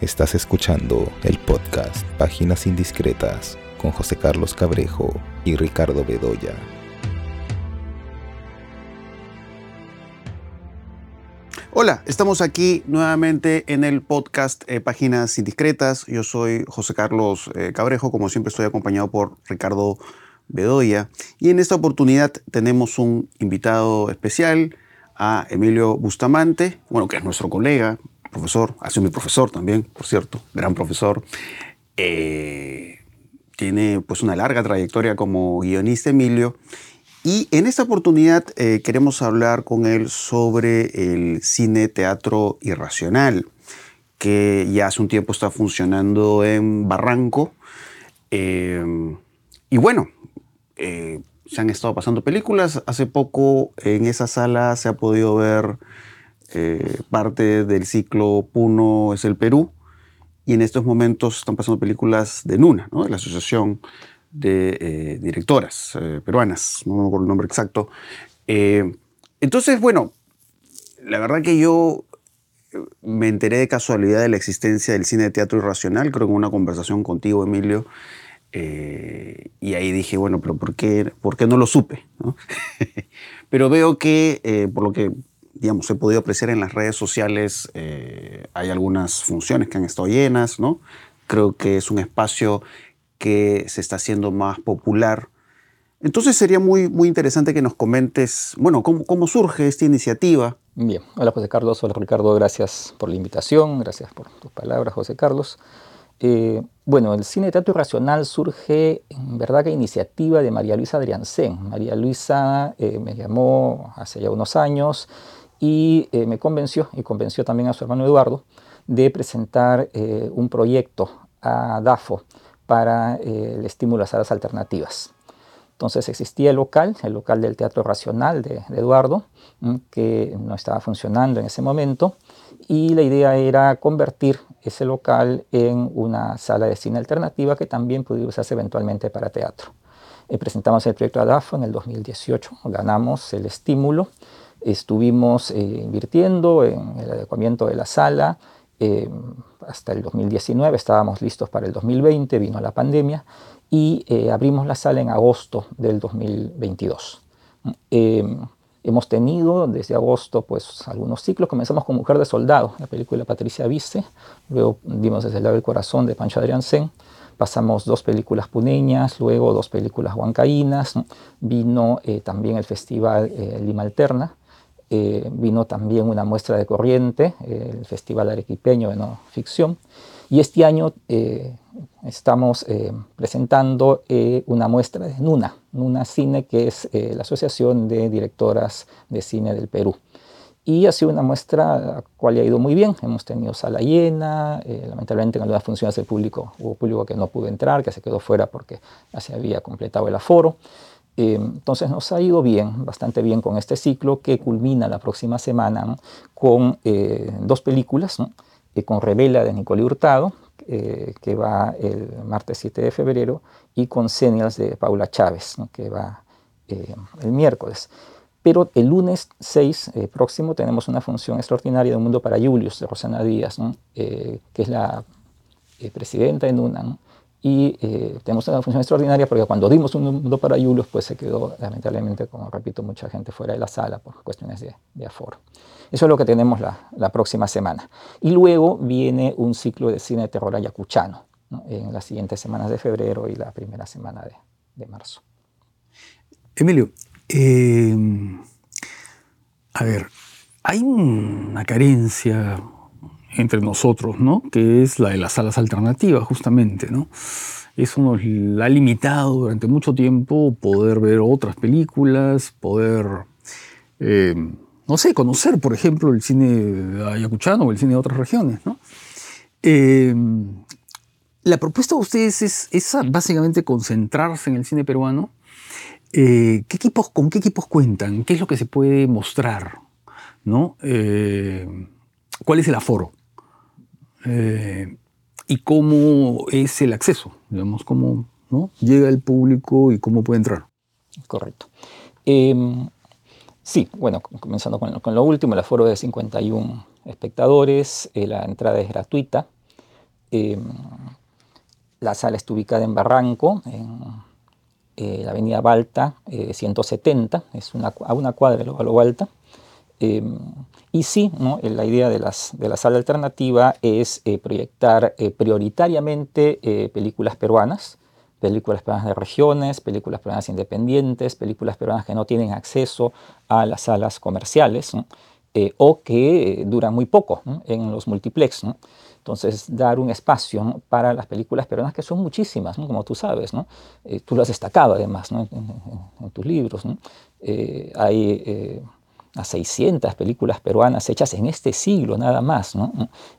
Estás escuchando el podcast Páginas Indiscretas con José Carlos Cabrejo y Ricardo Bedoya. Hola, estamos aquí nuevamente en el podcast eh, Páginas Indiscretas. Yo soy José Carlos eh, Cabrejo, como siempre estoy acompañado por Ricardo Bedoya. Y en esta oportunidad tenemos un invitado especial, a Emilio Bustamante, bueno, que es nuestro colega, profesor, ha sido mi profesor también, por cierto, gran profesor. Eh, tiene pues una larga trayectoria como guionista Emilio. Y en esta oportunidad eh, queremos hablar con él sobre el cine teatro irracional, que ya hace un tiempo está funcionando en Barranco. Eh, y bueno, se han estado pasando películas. Hace poco en esa sala se ha podido ver eh, parte del ciclo Puno es el Perú. Y en estos momentos están pasando películas de NUNA, de la Asociación de eh, Directoras eh, Peruanas, no me acuerdo el nombre exacto. entonces, bueno, la verdad que yo me enteré de casualidad de la existencia del cine de teatro irracional, creo que en una conversación contigo, Emilio, eh, y ahí dije, bueno, pero ¿por qué, por qué no lo supe? pero veo que, eh, por lo que digamos, he podido apreciar en las redes sociales, eh, hay algunas funciones que han estado llenas, ¿no? Creo que es un espacio que se está haciendo más popular. Entonces sería muy, muy interesante que nos comentes, bueno, cómo, cómo surge esta iniciativa. Bien, hola José Carlos, hola Ricardo, gracias por la invitación, gracias por tus palabras, José Carlos. Eh, bueno, el cine teatro irracional surge en verdad que iniciativa de María Luisa Adriancén. María Luisa eh, me llamó hace ya unos años y eh, me convenció, y convenció también a su hermano Eduardo, de presentar un proyecto a DAFO para el estímulo a salas alternativas. Entonces existía el local, el local del Teatro Racional de, de Eduardo, que no estaba funcionando en ese momento, y la idea era convertir ese local en una sala de cine alternativa que también pudiera usarse eventualmente para teatro. Eh, presentamos el proyecto ADAFO en el 2018, ganamos el estímulo, estuvimos eh, invirtiendo en el adecuamiento de la sala, eh, hasta el 2019 estábamos listos para el 2020, vino la pandemia y abrimos la sala en agosto del 2022. Hemos tenido desde agosto pues algunos ciclos. Comenzamos con Mujer de Soldado, la película Patricia Viste. Luego vimos Desde el lado del corazón de Pancho Adrián Sen. Pasamos dos películas puneñas, luego dos películas huancaínas. Vino eh, también el Festival eh, Lima Alterna. Eh, vino también una muestra de corriente, el Festival Arequipeño de No Ficción. Y este año eh, estamos eh, presentando eh, una muestra de NUNA, NUNA Cine, que es la Asociación de Directoras de Cine del Perú. Y ha sido una muestra la cual ha ido muy bien. Hemos tenido sala llena, lamentablemente en algunas funciones del público hubo público que no pudo entrar, que se quedó fuera porque ya se había completado el aforo. Entonces nos ha ido bien, bastante bien con este ciclo que culmina la próxima semana con dos películas. ¿no? con Revela de Nicole Hurtado, eh, que va el martes 7 de febrero, y con Senials de Paula Chávez, que va eh, el miércoles. Pero el lunes 6 eh, próximo tenemos una función extraordinaria de Un Mundo para Julius, de Rosana Díaz, que es la presidenta de NUNA. Y tenemos una función extraordinaria porque cuando dimos un mundo para Julius, pues se quedó lamentablemente, como repito, mucha gente fuera de la sala por cuestiones de, de aforo. Eso es lo que tenemos la, próxima semana. Y luego viene un ciclo de cine de terror ayacuchano en las siguientes semanas de febrero y la primera semana de, marzo. Emilio, eh, a ver, hay una carencia entre nosotros, ¿no? Que es la de las salas alternativas, justamente, ¿no? Eso nos ha limitado durante mucho tiempo poder ver otras películas, poder eh, no sé, conocer, por ejemplo, el cine ayacuchano o el cine de otras regiones. ¿no? Em, la propuesta de ustedes es, básicamente concentrarse en el cine peruano. Eh, ¿qué equipos, ¿Con qué equipos cuentan? ¿Qué es lo que se puede mostrar? ¿no? Eh, ¿Cuál es el aforo? Eh, ¿Y cómo es el acceso? Digamos, ¿Cómo llega el público y cómo puede entrar? Correcto. Em, Sí, bueno, comenzando con, lo último, el aforo de 51 espectadores, eh, la entrada es gratuita. Em, la sala está ubicada en Barranco, en eh, la avenida Balta 170, es a una cuadra de Lo Balta. Em, y sí, ¿no? la idea de, las, de, la sala alternativa es proyectar prioritariamente películas peruanas, películas peruanas de regiones, películas peruanas independientes, películas peruanas que no tienen acceso a las salas comerciales eh, o que duran muy poco en los multiplex. Entonces, dar un espacio para las películas peruanas, que son muchísimas, como tú sabes. ¿no? Eh, tú lo has destacado además en, tus libros. Eh, hay a 600 películas peruanas hechas en este siglo nada más, ¿no?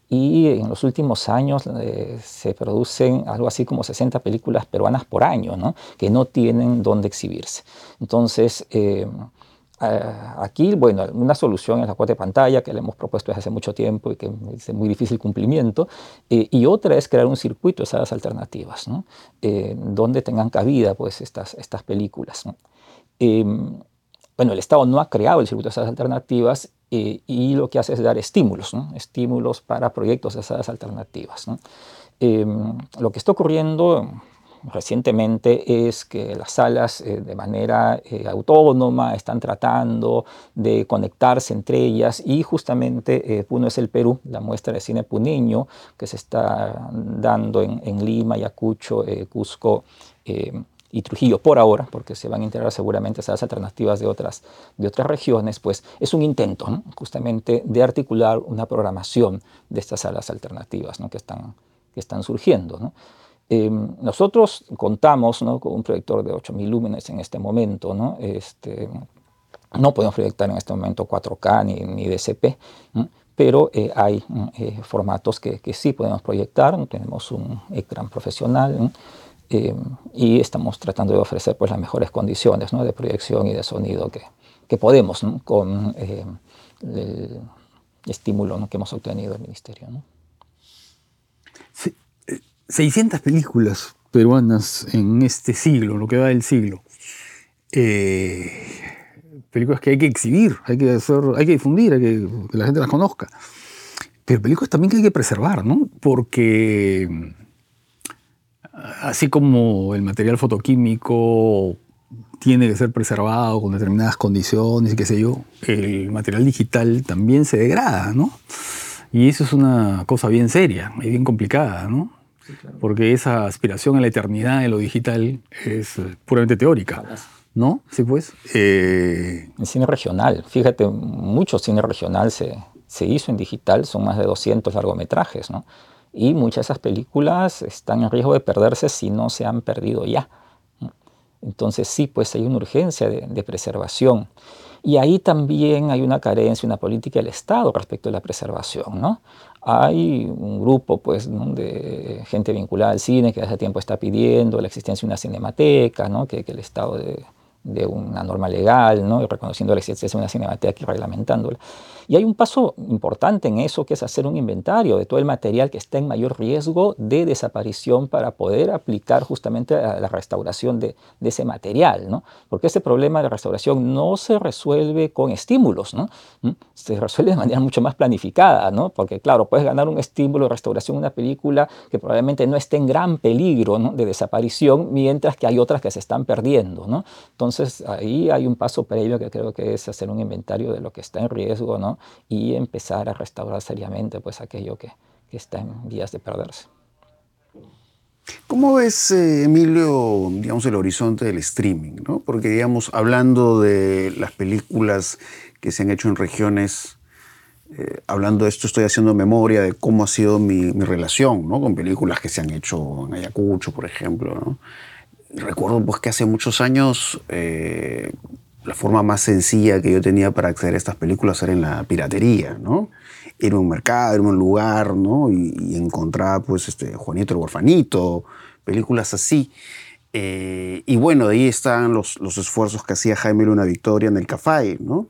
Y en los últimos años eh, se producen algo así como 60 películas peruanas por año, ¿no? Que no tienen dónde exhibirse. Entonces, eh, aquí, bueno, una solución es la cuota de pantalla que le hemos propuesto desde hace mucho tiempo y que es muy difícil cumplimiento. Eh, y otra es crear un circuito de salas alternativas, ¿no? donde tengan cabida pues, estas, estas películas. ¿no? Bueno, el Estado no ha creado el circuito de salas alternativas eh, y lo que hace es dar estímulos, estímulos para proyectos de salas alternativas. Em, lo que está ocurriendo recientemente es que las salas eh, de manera eh, autónoma están tratando de conectarse entre ellas y justamente Puno es el Perú, la muestra de cine puneño que se está dando en, en Lima, Ayacucho, Cusco y Trujillo por ahora, porque se van a integrar seguramente esas alternativas de otras, de otras regiones, pues es un intento justamente de articular una programación de estas salas alternativas ¿no? que, están, que están surgiendo. Em, nosotros contamos con un proyector de 8000 lúmenes en este momento. ¿no? Este, no podemos proyectar en este momento 4K ni, ni DCP, pero eh, hay eh, formatos que, que, sí podemos proyectar. Tenemos un ecran profesional eh, y estamos tratando de ofrecer pues, las mejores condiciones ¿no? de proyección y de sonido que, que podemos con eh, el estímulo que hemos obtenido del Ministerio. ¿no? 600 eh, películas peruanas en este siglo, lo que va del siglo. películas que hay que exhibir, hay que, hacer, hay que difundir, hay que, que la gente las conozca. Pero películas también que hay que preservar, ¿no? Porque así como el material fotoquímico tiene que ser preservado con determinadas condiciones y qué sé yo, el material digital también se degrada, ¿no? Y eso es una cosa bien seria y bien complicada, ¿no? Porque esa aspiración a la eternidad de lo digital es puramente teórica. ¿No? Sí, pues. Eh... El cine regional, fíjate, mucho cine regional se, se hizo en digital, son más de 200 largometrajes, ¿no? Y muchas de esas películas están en riesgo de perderse si no se han perdido ya. Entonces sí, pues hay una urgencia de, preservación. Y ahí también hay una carencia, una política del Estado respecto a la preservación. ¿no? Hay un grupo pues, de gente vinculada al cine que hace tiempo está pidiendo la existencia de una cinemateca, ¿no? que, que el Estado de, de una norma legal, ¿no? reconociendo la existencia de una cinemateca y reglamentándola. Y hay un paso importante en eso, que es hacer un inventario de todo el material que está en mayor riesgo de desaparición para poder aplicar justamente a la restauración de, de ese material. ¿no? Porque ese problema de restauración no se resuelve con estímulos, ¿no? ¿Mm? se resuelve de manera mucho más planificada, ¿no? porque claro, puedes ganar un estímulo de restauración de una película que probablemente no esté en gran peligro ¿no? de desaparición, mientras que hay otras que se están perdiendo. ¿no? Entonces ahí hay un paso previo que creo que es hacer un inventario de lo que está en riesgo, ¿no? Y empezar a restaurar seriamente pues, aquello que, que está en vías de perderse. ¿Cómo ves, eh, Emilio, digamos, el horizonte del streaming? ¿no? Porque, digamos, hablando de las películas que se han hecho en regiones, eh, hablando de esto, estoy haciendo memoria de cómo ha sido mi, mi, relación ¿no? con películas que se han hecho en Ayacucho, por ejemplo. ¿no? Recuerdo pues, que hace muchos años eh, la forma más sencilla que yo tenía para acceder a estas películas era en la piratería, ¿no? Era un mercado, era un lugar, ¿no? Y, y encontraba, pues, este, Juanito el Orfanito, películas así. Eh, y bueno, ahí están los, los esfuerzos que hacía Jaime Luna Victoria en el Café, ¿no?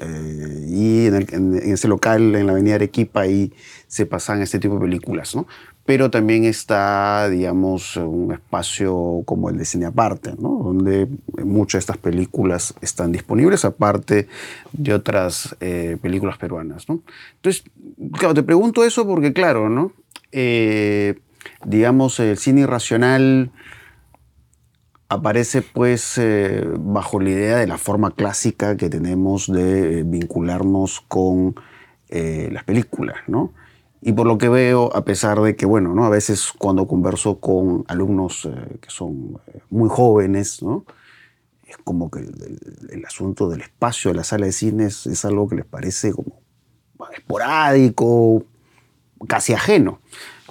Eh, y en, en, ese local, en la avenida Arequipa, ahí se pasan este tipo de películas, ¿no? Pero también está, digamos, un espacio como el de cine aparte, ¿no? donde muchas de estas películas están disponibles, aparte de otras eh, películas peruanas. ¿no? Entonces, claro, te pregunto eso porque, claro, ¿no? eh, digamos, el cine irracional aparece pues eh, bajo la idea de la forma clásica que tenemos de vincularnos con las películas, ¿no? Y por lo que veo, a pesar de que, bueno, ¿no? a veces cuando converso con alumnos que son muy jóvenes, ¿no? es como que el, asunto del espacio de la sala de cine es, algo que les parece como esporádico, casi ajeno,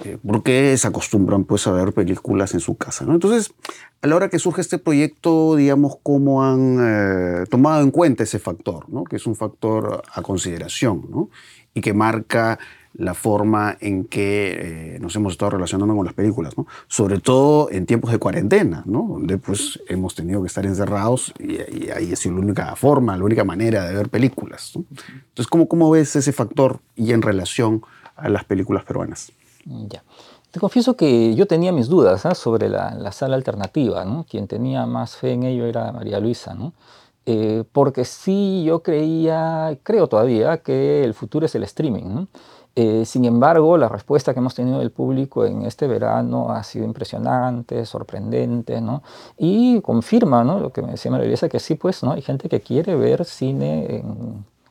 eh, porque se acostumbran pues a ver películas en su casa. ¿no? Entonces, a la hora que surge este proyecto, digamos, cómo han eh, tomado en cuenta ese factor, ¿no? que es un factor a consideración ¿no? y que marca la forma en que eh, nos hemos estado relacionando con las películas, ¿no? sobre todo en tiempos de cuarentena, ¿no? donde pues hemos tenido que estar encerrados y, ahí ha sido la única forma, la única manera de ver películas. Entonces, ¿cómo, ¿cómo ves ese factor y en relación a las películas peruanas? Ya. Te confieso que yo tenía mis dudas ¿ah? sobre la, la, sala alternativa. ¿no? Quien tenía más fe en ello era María Luisa. ¿no? Eh, porque sí yo creía, creo todavía, que el futuro es el streaming. ¿no? Eh, sin embargo, la respuesta que hemos tenido del público en este verano ha sido impresionante, sorprendente, ¿no? Y confirma, ¿no? Lo que me decía María que sí, pues, ¿no? Hay gente que quiere ver cine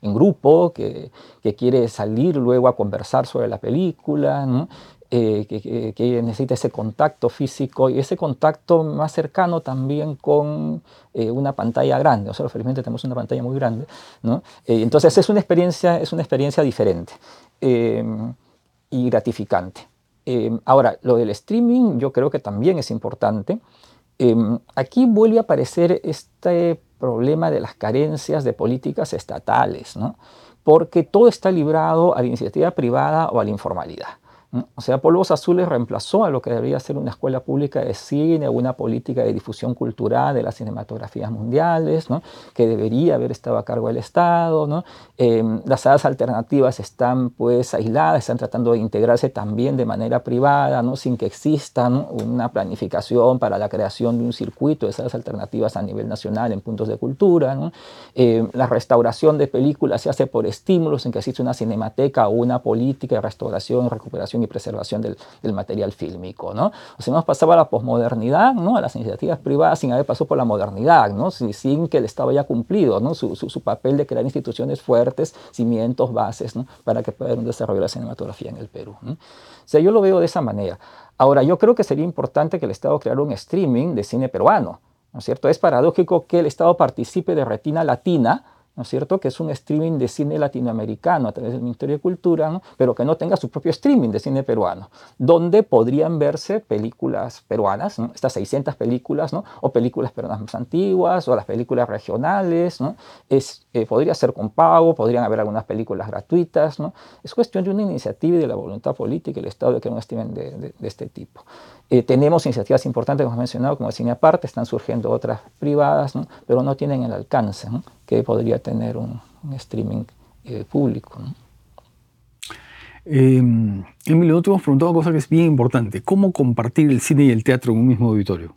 en, grupo, que, que, quiere salir luego a conversar sobre la película, ¿no? Eh, que, que, necesita ese contacto físico y ese contacto más cercano también con eh, una pantalla grande. O sea, felizmente tenemos una pantalla muy grande. ¿no? entonces es una experiencia, es una experiencia diferente. Em, y gratificante. Em, ahora, lo del streaming yo creo que también es importante. Em, aquí vuelve a aparecer este problema de las carencias de políticas estatales, ¿no? porque todo está librado a la iniciativa privada o a la informalidad. O sea, Polvos Azules reemplazó a lo que debería ser una escuela pública de cine, una política de difusión cultural de las cinematografías mundiales, ¿no? que debería haber estado a cargo del Estado. ¿no? Em, las salas alternativas están pues aisladas, están tratando de integrarse también de manera privada, ¿no? sin que exista una planificación para la creación de un circuito de salas alternativas a nivel nacional en puntos de cultura. Em, la restauración de películas se hace por estímulos en que existe una cinemateca o una política de restauración recuperación y preservación del, material fílmico. ¿no? O sea, hemos pasado a la posmodernidad, ¿no? a las iniciativas privadas sin haber pasado por la modernidad, ¿no? sin, que el Estado haya cumplido ¿no? su, su, papel de crear instituciones fuertes, cimientos, bases, ¿no? para que pueda haber un desarrollo de la cinematografía en el Perú. ¿no? O sea, yo lo veo de esa manera. Ahora, yo creo que sería importante que el Estado creara un streaming de cine peruano. ¿no es cierto? Es paradójico que el Estado participe de Retina Latina, ¿no es cierto? Que es un streaming de cine latinoamericano a través del Ministerio de Cultura, pero que no tenga su propio streaming de cine peruano, donde podrían verse películas peruanas, estas 600 películas, ¿no? o películas peruanas más antiguas, o las películas regionales, ¿no? es, eh, podría ser con pago, podrían haber algunas películas gratuitas, ¿no? es cuestión de una iniciativa y de la voluntad política y el Estado de que un streaming de, de este tipo. Eh, tenemos iniciativas importantes, como hemos mencionado, como el cine aparte, están surgiendo otras privadas, pero no tienen el alcance que podría tener un, streaming eh, público. Em, Emilio, te hemos preguntado una cosa que es bien importante. ¿Cómo compartir el cine y el teatro en un mismo auditorio?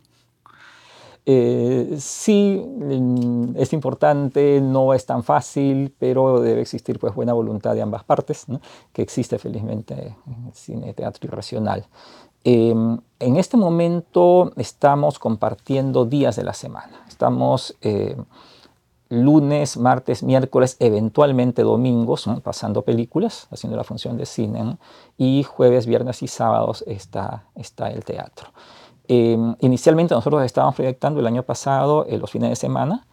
Eh, sí, mm, es importante, no es tan fácil, pero debe existir pues buena voluntad de ambas partes, que existe felizmente en el cine, teatro irracional. Em, en este momento estamos compartiendo días de la semana. Estamos eh, lunes, martes, miércoles, eventualmente domingos, pasando películas, haciendo la función de cine, y jueves, viernes y sábados está, está el teatro. Em, inicialmente nosotros estábamos proyectando el año pasado eh, los fines de semana,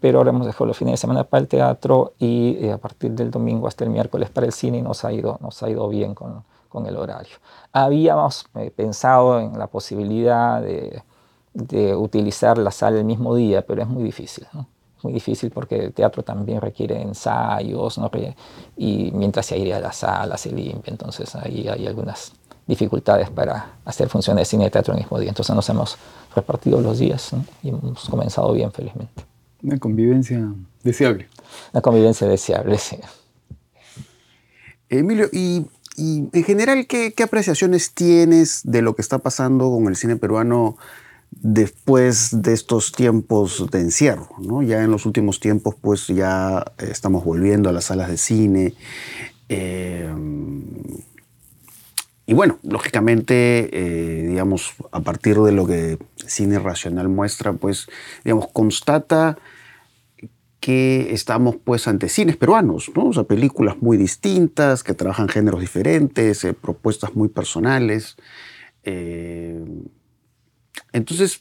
pero ahora hemos dejado los fines de semana para el teatro y eh, a partir del domingo hasta el miércoles para el cine y nos ha ido, nos ha ido bien con, con el horario. Habíamos eh, pensado en la posibilidad de, utilizar la sala el mismo día, pero es muy difícil. ¿no? Muy difícil porque el teatro también requiere ensayos ¿no? y mientras se iría a la sala se limpia, entonces ahí hay algunas dificultades para hacer funciones de cine y teatro el mismo día. Entonces nos hemos repartido los días y hemos comenzado bien, felizmente. Una convivencia deseable. Una convivencia deseable, sí. Emilio, y y en general, ¿qué, apreciaciones tienes de lo que está pasando con el cine peruano después de estos tiempos de encierro? ¿no? Ya en los últimos tiempos, pues ya estamos volviendo a las salas de cine. Eh, y bueno, lógicamente, eh, digamos, a partir de lo que Cine Racional muestra, pues, digamos, constata que estamos pues ante cines peruanos, ¿no? O sea, películas muy distintas, que trabajan géneros diferentes, eh, propuestas muy personales. Eh, entonces,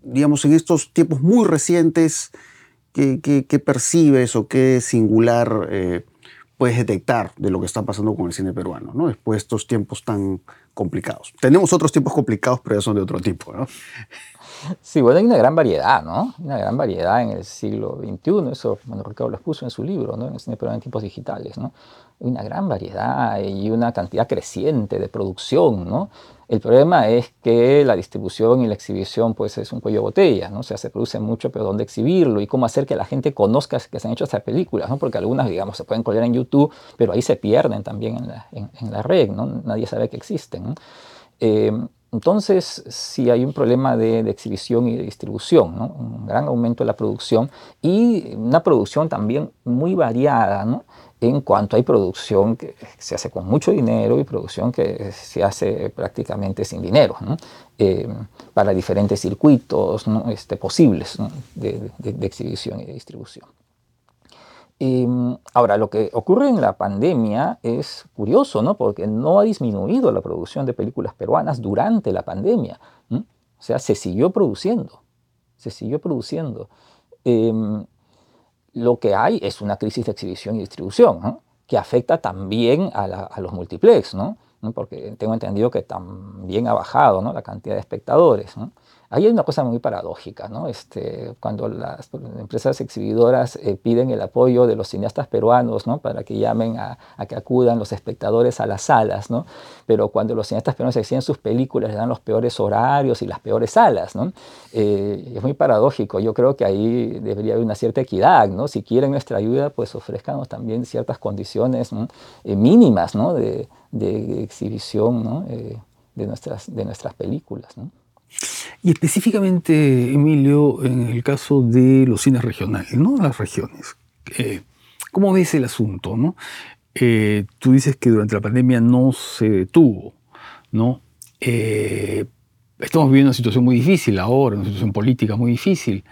digamos, en estos tiempos muy recientes, ¿qué, percibes o qué singular puedes detectar de lo que está pasando con el cine peruano, ¿no? Después de estos tiempos tan complicados. Tenemos otros tiempos complicados, pero ya son de otro tipo, ¿no? Sí, bueno, hay una gran variedad, ¿no? Una gran variedad en el siglo XXI, eso Manuel Ricardo lo expuso en su libro, ¿no? En el cine peruano en tiempos digitales, ¿no? Hay una gran variedad y una cantidad creciente de producción, ¿no? El problema es que la distribución y la exhibición pues es un cuello de botella, ¿no? O sea, se produce mucho, pero ¿dónde exhibirlo? Y cómo hacer que la gente conozca que se han hecho estas películas, ¿no? Porque algunas, digamos, se pueden colgar en YouTube, pero ahí se pierden también en la, en, la red, ¿no? Nadie sabe que existen, eh, entonces, sí hay un problema de, de, exhibición y de distribución, ¿no? un gran aumento de la producción y una producción también muy variada, ¿no? en cuanto hay producción que se hace con mucho dinero y producción que se hace prácticamente sin dinero, eh, para diferentes circuitos este, posibles de, exhibición y de distribución. Em, ahora, lo que ocurre en la pandemia es curioso, ¿no? porque no ha disminuido la producción de películas peruanas durante la pandemia. O sea, se siguió produciendo, se siguió produciendo. Em, lo que hay es una crisis de exhibición y distribución, que afecta también a, los multiplex, ¿no? porque tengo entendido que también ha bajado la cantidad de espectadores. Ahí hay una cosa muy paradójica, ¿no? Este, cuando las empresas exhibidoras eh, piden el apoyo de los cineastas peruanos, ¿no? Para que llamen a, que acudan los espectadores a las salas, ¿no? Pero cuando los cineastas peruanos exhiben sus películas, les dan los peores horarios y las peores salas, ¿no? Eh, es muy paradójico. Yo creo que ahí debería haber una cierta equidad, ¿no? Si quieren nuestra ayuda, pues ofrezcanos también ciertas condiciones eh, mínimas, ¿no? De, de exhibición, ¿no? de, nuestras, de nuestras películas, ¿no? Y específicamente, Emilio, en el caso de los cines regionales, ¿no? Las regiones. Eh, ¿Cómo ves el asunto? ¿no? Eh, tú dices que durante la pandemia no se detuvo, ¿no? Eh, estamos viviendo una situación muy difícil ahora, una situación política muy difícil.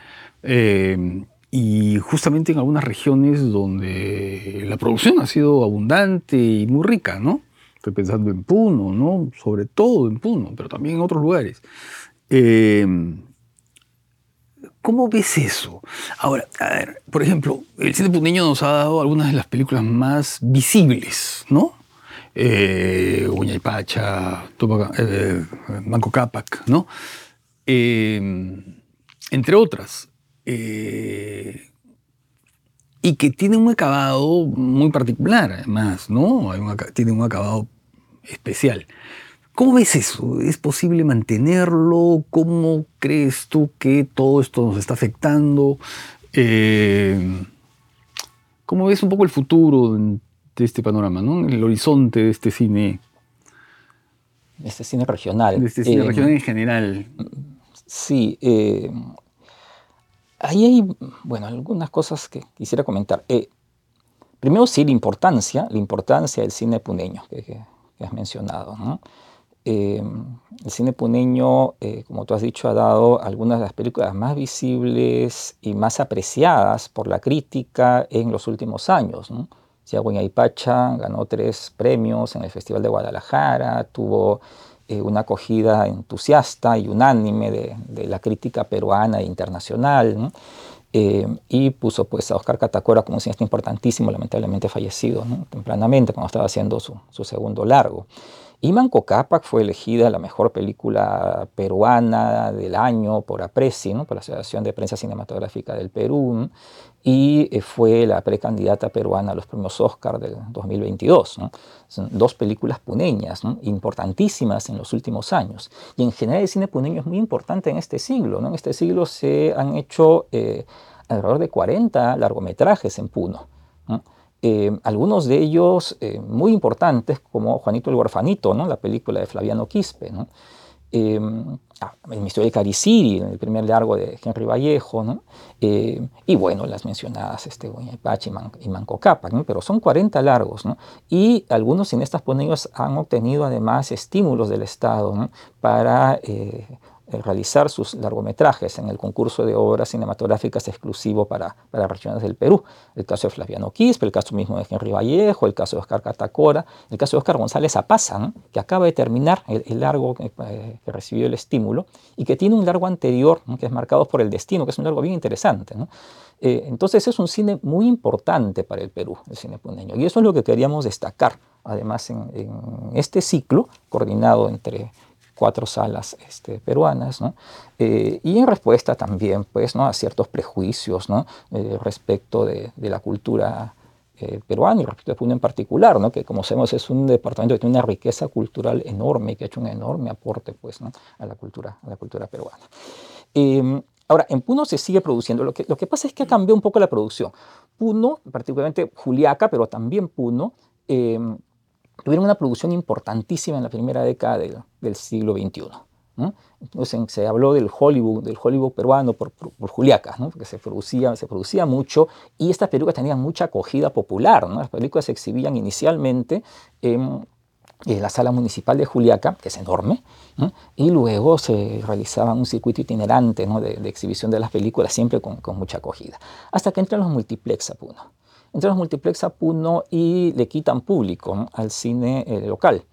y justamente en algunas regiones donde la producción ha sido abundante y muy rica, ¿no? Estoy pensando en Puno, ¿no? Sobre todo en Puno, pero también en otros lugares. Em, ¿Cómo ves eso? Ahora, a ver, por ejemplo, el cine puneño nos ha dado algunas de las películas más visibles, ¿no? Eh, Uña y Pacha, eh, Manco Cápac, ¿no? Em, entre otras. Eh, y que tiene un acabado muy particular, además, ¿no? tiene un acabado especial. ¿Cómo ves eso? ¿Es posible mantenerlo? ¿Cómo crees tú que todo esto nos está afectando? Eh, ¿Cómo ves un poco el futuro de este panorama, ¿no? el horizonte de este cine? De este cine regional. De este cine eh, regional en general. Sí. Eh, ahí hay, bueno, algunas cosas que quisiera comentar. primero, sí, la importancia, la importancia del cine puneño que, que has mencionado. ¿no? Em, el cine puneño, eh, como tú has dicho, ha dado algunas de las películas más visibles y más apreciadas por la crítica en los últimos años. ¿no? y Pacha ganó tres premios en el Festival de Guadalajara, tuvo eh, una acogida entusiasta y unánime de, la crítica peruana e internacional. Em, y puso pues, a Oscar Catacora como un cineasta importantísimo, lamentablemente fallecido tempranamente cuando estaba haciendo su, su segundo largo. Y Manco Cápac fue elegida la mejor película peruana del año por APRESI, ¿no? por la Asociación de Prensa Cinematográfica del Perú, y eh, fue la precandidata peruana a los premios Oscar del 2022. Son dos películas puneñas, importantísimas en los últimos años. Y en general el cine puneño es muy importante en este siglo. En este siglo se han hecho eh, alrededor de 40 largometrajes en Puno. Eh, algunos de ellos eh, muy importantes, como Juanito el Huerfanito, ¿no? la película de Flaviano Quispe. Em, ah, el misterio de Cariciri, el primer largo de Henry Vallejo, ¿no? Eh, y bueno, las mencionadas este, Pachi y, Manco Cápac, ¿no? pero son 40 largos, ¿no? y algunos cineastas poneños han obtenido además estímulos del Estado ¿no? para eh, eh, realizar sus largometrajes en el concurso de obras cinematográficas exclusivo para, para regiones del Perú. El caso de Flaviano Quispe, el caso mismo de Henry Vallejo, el caso de Oscar Catacora, el caso de Oscar González Apaza, que acaba de terminar el, largo eh, que, recibió el estímulo y que tiene un largo anterior que es marcado por el destino, que es un largo bien interesante. Eh, entonces es un cine muy importante para el Perú, el cine puneño. Y eso es lo que queríamos destacar, además, en este ciclo coordinado entre cuatro salas este, peruanas, ¿no? Eh, y en respuesta también pues, ¿no? a ciertos prejuicios ¿no? Eh, respecto de, de, la cultura eh, peruana y respecto de Puno en particular, ¿no? que como sabemos es un departamento que tiene una riqueza cultural enorme y que ha hecho un enorme aporte pues, ¿no? a, la cultura, a la cultura peruana. Em, ahora, en Puno se sigue produciendo. Lo que, lo que pasa es que ha cambiado un poco la producción. Puno, particularmente Juliaca, pero también Puno, em, tuvieron una producción importantísima en la primera década del, siglo XXI. Entonces se habló del Hollywood, del Hollywood peruano por, por, Juliaca, ¿no? porque se producía, se producía mucho y estas películas tenían mucha acogida popular. Las películas se exhibían inicialmente en, la sala municipal de Juliaca, que es enorme, y luego se realizaba un circuito itinerante de, exhibición de las películas, siempre con, mucha acogida, hasta que entran los multiplex a entonces los multiplex a Puno y le quitan público al cine eh, local.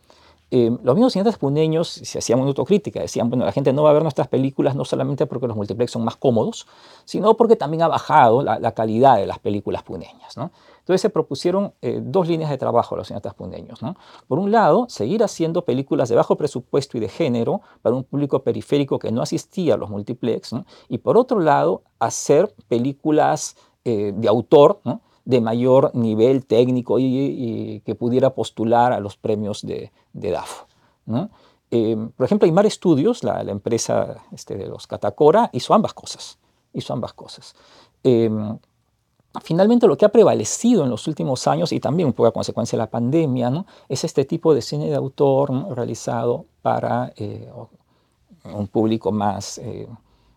Eh, los mismos cineastas puneños se hacían una autocrítica, decían, bueno, la gente no va a ver nuestras películas no solamente porque los multiplex son más cómodos, sino porque también ha bajado la, calidad de las películas puneñas. ¿no? Entonces se propusieron eh, dos líneas de trabajo a los cineastas puneños. ¿no? Por un lado, seguir haciendo películas de bajo presupuesto y de género para un público periférico que no asistía a los multiplex, y por otro lado, hacer películas de autor, ¿no? De mayor nivel técnico y, que pudiera postular a los premios de, de DAFO. Eh, por ejemplo, Aymar Studios, la, empresa este, de los Catacora, hizo ambas cosas. Hizo ambas cosas. Em, finalmente, lo que ha prevalecido en los últimos años, y también un poco a consecuencia de la pandemia, ¿no? es este tipo de cine de autor realizado para eh, un público más eh,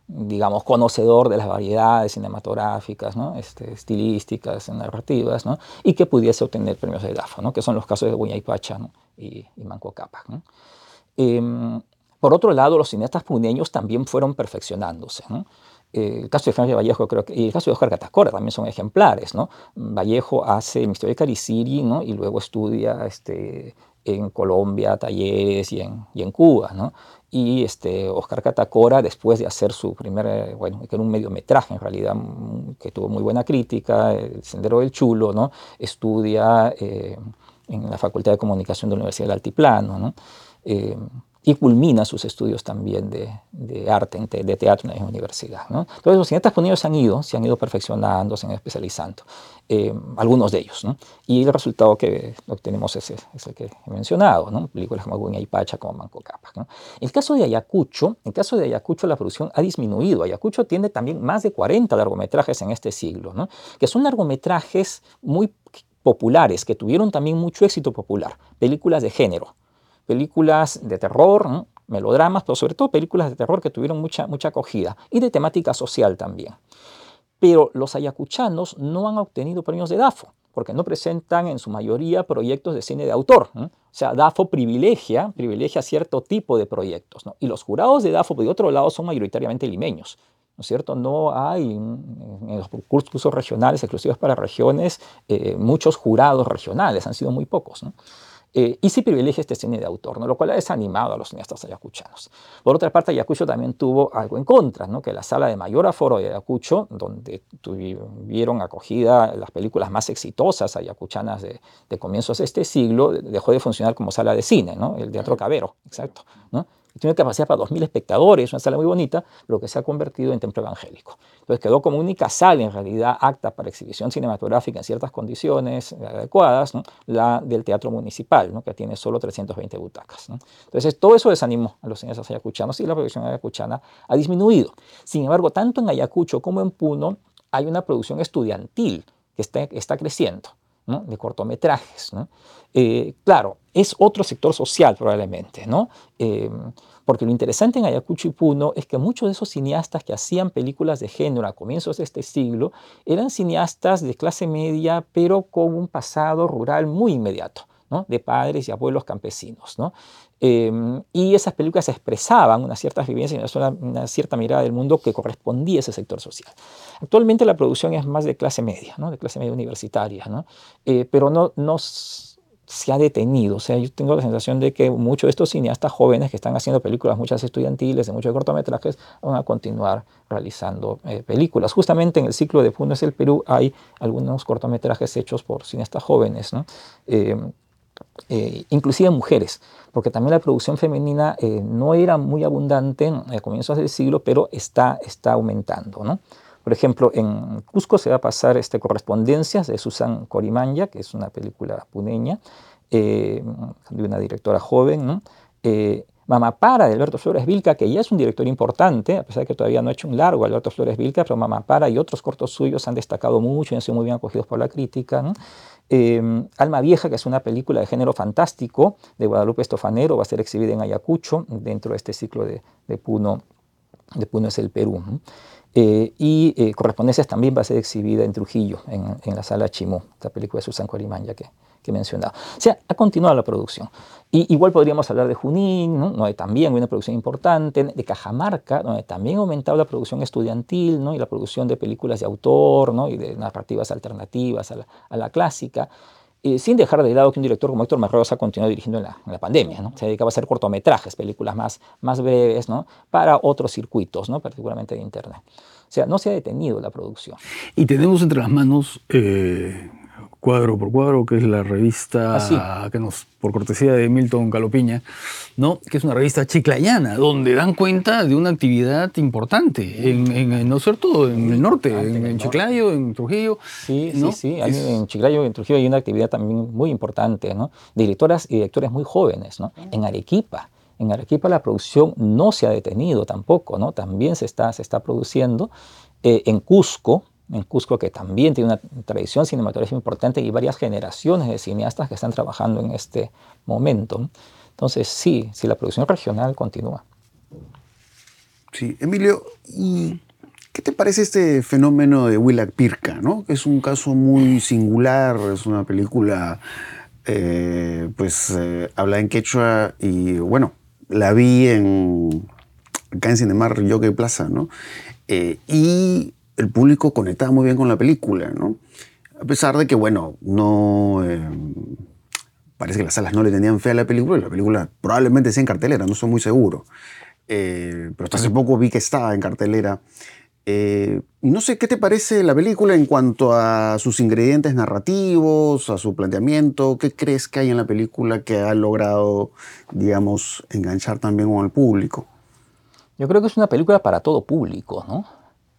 digamos, conocedor de las variedades cinematográficas, ¿no? este, estilísticas, narrativas, ¿no? y que pudiese obtener premios de DAFO, ¿no? que son los casos de Buña y Pacha y, Manco Cápac. Em, por otro lado, los cineastas puneños también fueron perfeccionándose. Eh, el caso de Francisco Vallejo creo que, y el caso de Oscar Catacora también son ejemplares. ¿no? Vallejo hace el misterio de Cariciri ¿no? y luego estudia este, en Colombia, talleres y en, y en Cuba. ¿no? Y este, Oscar Catacora, después de hacer su primer, eh, bueno, que era un mediometraje en realidad, mm, que tuvo muy buena crítica, El Sendero del Chulo, ¿no? estudia eh, en la Facultad de Comunicación de la Universidad del Altiplano, ¿no? Eh, y culmina sus estudios también de, de arte, de teatro en la universidad. ¿no? Entonces los cineastas ponidos se han ido, se han ido perfeccionando, se han ido especializando, eh, algunos de ellos. ¿no? Y el resultado que obtenemos es, es, el que he mencionado, ¿no? películas como Guña y Pacha, como Manco Capas. ¿no? El caso de Ayacucho, el caso de Ayacucho la producción ha disminuido. Ayacucho tiene también más de 40 largometrajes en este siglo, que son largometrajes muy populares, que tuvieron también mucho éxito popular, películas de género películas de terror, melodramas, pero sobre todo películas de terror que tuvieron mucha, mucha acogida y de temática social también. Pero los ayacuchanos no han obtenido premios de DAFO, porque no presentan en su mayoría proyectos de cine de autor. O sea, DAFO privilegia, privilegia cierto tipo de proyectos. Y los jurados de DAFO, por otro lado, son mayoritariamente limeños. ¿no es cierto? No hay en los cursos regionales exclusivos para regiones eh, muchos jurados regionales, han sido muy pocos. ¿no? Eh, y se privilegia este cine de autor, ¿no? lo cual ha desanimado a los cineastas ayacuchanos. Por otra parte, Ayacucho también tuvo algo en contra, ¿no? que la sala de mayor aforo de Ayacucho, donde tuvieron acogida las películas más exitosas ayacuchanas de, de comienzos de este siglo, dejó de funcionar como sala de cine, ¿no? el Teatro Cabero, exacto. ¿no? Tiene capacidad para 2.000 espectadores, una sala muy bonita, pero que se ha convertido en templo evangélico. Entonces quedó como única sala en realidad acta para exhibición cinematográfica en ciertas condiciones adecuadas, la del Teatro Municipal, ¿no? que tiene solo 320 butacas. Entonces todo eso desanimó a los cineastas ayacuchanos y la producción ayacuchana ha disminuido. Sin embargo, tanto en Ayacucho como en Puno hay una producción estudiantil que está creciendo. De cortometrajes. Eh, claro, es otro sector social probablemente. Eh, porque lo interesante en Ayacucho y Puno es que muchos de esos cineastas que hacían películas de género a comienzos de este siglo eran cineastas de clase media, pero con un pasado rural muy inmediato. de padres y abuelos campesinos. ¿no? Em, y esas películas expresaban unas ciertas vivencias y una, una, cierta mirada del mundo que correspondía a ese sector social. Actualmente la producción es más de clase media, ¿no? de clase media universitaria, ¿no? Eh, pero no, no se ha detenido. O sea, yo tengo la sensación de que muchos de estos cineastas jóvenes que están haciendo películas, muchas estudiantiles, de muchos cortometrajes, van a continuar realizando eh, películas. Justamente en el ciclo de Puno es el Perú hay algunos cortometrajes hechos por cineastas jóvenes, ¿no? Eh, inclusive mujeres, porque también la producción femenina eh, no era muy abundante en eh, comienzos del siglo, pero está, está aumentando. ¿no? Por ejemplo, en Cusco se va a pasar este, Correspondencias de Susan Corimanya, que es una película puneña, de una directora joven. ¿no? Para de Alberto Flores Vilca, que ya es un director importante, a pesar de que todavía no ha hecho un largo Alberto Flores Vilca, pero Para y otros cortos suyos han destacado mucho y han sido muy bien acogidos por la crítica. Em, Alma Vieja, que es una película de género fantástico de Guadalupe Estofanero, va a ser exhibida en Ayacucho, dentro de este ciclo de, Puno, de Puno es el Perú. Eh, y eh, Correspondencias también va a ser exhibida en Trujillo, en, la sala Chimú, esta película de Susan Corimán, ya que que he mencionado. O sea, ha continuado la producción. Y igual podríamos hablar de Junín, ¿no? donde también hay una producción importante, de Cajamarca, donde también ha aumentado la producción estudiantil ¿no? y la producción de películas de autor ¿no? y de narrativas alternativas a la, clásica. Eh, sin dejar de lado que un director como Héctor Marrosa ha continuado dirigiendo en la, pandemia. ¿no? Se dedicaba a hacer cortometrajes, películas más, más breves, ¿no? para otros circuitos, ¿no? particularmente de Internet. O sea, no se ha detenido la producción. Y tenemos entre las manos eh, cuadro por cuadro, que es la revista ah, que nos, por cortesía de Milton Calopiña, ¿no? que es una revista chiclayana, donde dan cuenta de una actividad importante, en, en no ser todo, en el norte, en, Chiclayo, en Trujillo. Sí, sí, sí, en Chiclayo, en Trujillo hay una actividad también muy importante, ¿no? directoras y directores muy jóvenes, ¿no? en Arequipa. En Arequipa la producción no se ha detenido tampoco, ¿no? también se está, se está produciendo. Eh, en Cusco, en Cusco, que también tiene una tradición cinematográfica importante y varias generaciones de cineastas que están trabajando en este momento. Entonces, sí, sí, la producción regional continúa. Sí, Emilio, ¿y qué te parece este fenómeno de Willak Pirca? ¿no? Es un caso muy singular, es una película, eh, pues, eh, habla en quechua y, bueno, la vi en, acá en Cinemar Yoke Plaza, ¿no? Eh, y el público conectaba muy bien con la película, ¿no? A pesar de que, bueno, no... Eh, parece que las salas no le tenían fe a la película y la película probablemente sea en cartelera, no estoy muy seguro. Eh, pero hasta hace poco vi que estaba en cartelera. Eh, no sé, ¿qué te parece la película en cuanto a sus ingredientes narrativos, a su planteamiento? ¿Qué crees que hay en la película que ha logrado, digamos, enganchar también con el público? Yo creo que es una película para todo público, ¿no?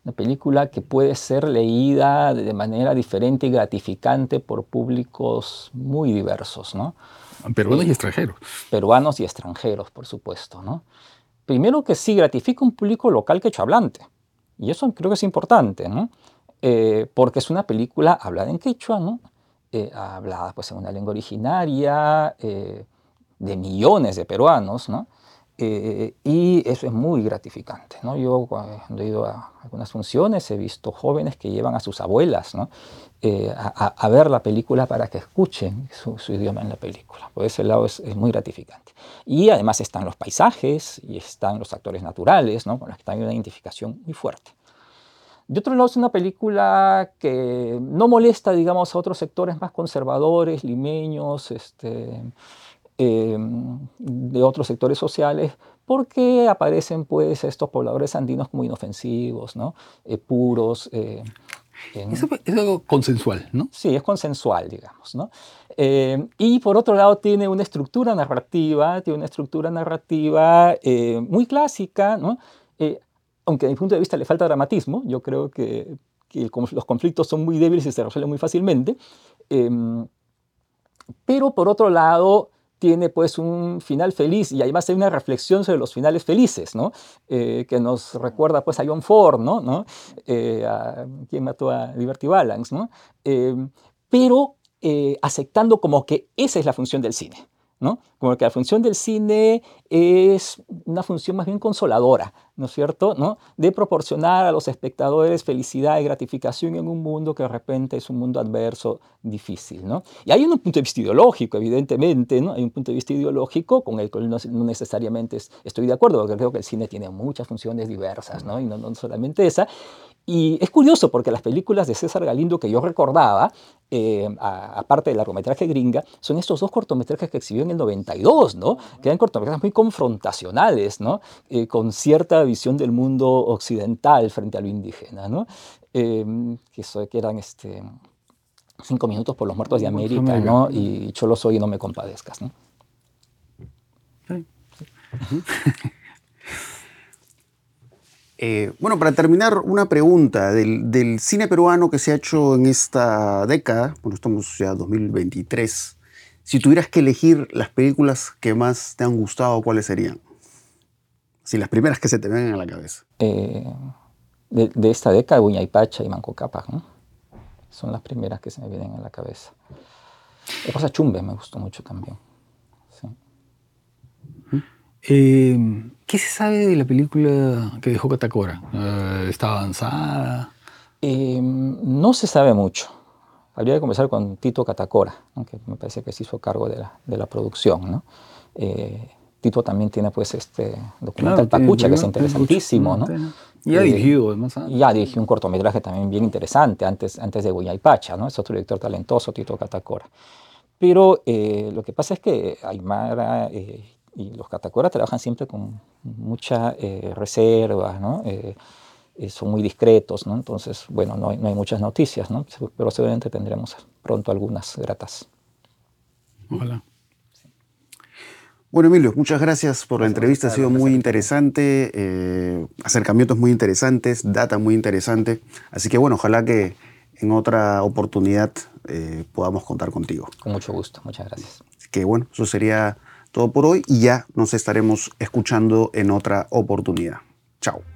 Una película que puede ser leída de manera diferente y gratificante por públicos muy diversos, ¿no? Peruanos y extranjeros. Peruanos y extranjeros, por supuesto, ¿no? Primero que sí gratifica un público local quechuablante, y eso creo que es importante, ¿no? Eh, porque es una película hablada en quechua, ¿no? Eh, hablada pues en una lengua originaria eh, de millones de peruanos, ¿no? Eh, y eso es muy gratificante. ¿no? Yo cuando he ido a algunas funciones he visto jóvenes que llevan a sus abuelas ¿no? Eh, a, ver la película para que escuchen su, idioma en la película. Por ese lado es, muy gratificante. Y además están los paisajes y están los actores naturales ¿no? con los que hay una identificación muy fuerte. De otro lado es una película que no molesta, digamos, a otros sectores más conservadores, limeños, este, Em, de otros sectores sociales, porque aparecen pues estos pobladores andinos como inofensivos, ¿no? Eh, puros. Eh, es algo consensual, ¿no? Sí, es consensual, digamos, ¿no? Em, y por otro lado tiene una estructura narrativa, tiene una estructura narrativa eh, muy clásica, ¿no? aunque a mi punto de vista le falta dramatismo, yo creo que, que los conflictos son muy débiles y se resuelven muy fácilmente, em, pero por otro lado tiene pues un final feliz y además hay una reflexión sobre los finales felices, ¿no? Eh, que nos recuerda pues a John Ford, ¿no? Eh, a quien mató a Liberty Balance, ¿no? Eh, pero eh, aceptando como que esa es la función del cine. ¿no? Como que la función del cine es una función más bien consoladora, ¿no es cierto? ¿no? De proporcionar a los espectadores felicidad y gratificación en un mundo que de repente es un mundo adverso, difícil, ¿no? Y hay un punto de vista ideológico, evidentemente, ¿no? Hay un punto de vista ideológico con el cual no, necesariamente estoy de acuerdo, porque creo que el cine tiene muchas funciones diversas, ¿no? Y no, no solamente esa. Y es curioso porque las películas de César Galindo que yo recordaba, eh, aparte del largometraje gringa, son estos dos cortometrajes que exhibió en el 92, ¿no? Que eran cortometrajes muy confrontacionales, ¿no? Eh, con cierta visión del mundo occidental frente a lo indígena, ¿no? Em, que, eso, que eran este, Cinco minutos por los muertos de América, ¿no? Y Yo soy y no me compadezcas, ¿no? Eh, bueno, para terminar, una pregunta del, cine peruano que se ha hecho en esta década, bueno, estamos ya 2023, si tuvieras que elegir las películas que más te han gustado, ¿cuáles serían? Si las primeras que se te vengan a la cabeza. Eh, de, esta década, Buña y Pacha y Manco Cápac, ¿no? Son las primeras que se me vienen a la cabeza. La cosa Chumbe me gustó mucho también. Sí. Eh, ¿Qué se sabe de la película que dejó Catacora? Eh, ¿Está avanzada? Eh, no se sabe mucho. Habría que conversar con Tito Catacora, que me parece que se hizo cargo de la, de la producción. ¿no? Eh, Tito también tiene pues este documental Pacucha, que es interesantísimo. ¿no? Y ha dirigido, además. Y ha dirigido un cortometraje también bien interesante antes, antes de Guayay Pacha, ¿no? Es otro director talentoso, Tito Catacora. Pero lo que pasa es que Aymara y los catacoras trabajan siempre con mucha eh, reserva, ¿no? Eh, eh, son muy discretos, ¿no? entonces, bueno, no hay, no hay, muchas noticias, ¿no? pero seguramente tendremos pronto algunas gratas. Ojalá. Bueno, Emilio, muchas gracias por la entrevista, ha sido muy interesante, eh, acercamientos muy interesantes, data muy interesante, así que bueno, ojalá que en otra oportunidad podamos contar contigo. Con mucho gusto, muchas gracias. Así que bueno, eso sería todo por hoy y ya nos estaremos escuchando en otra oportunidad. Chao.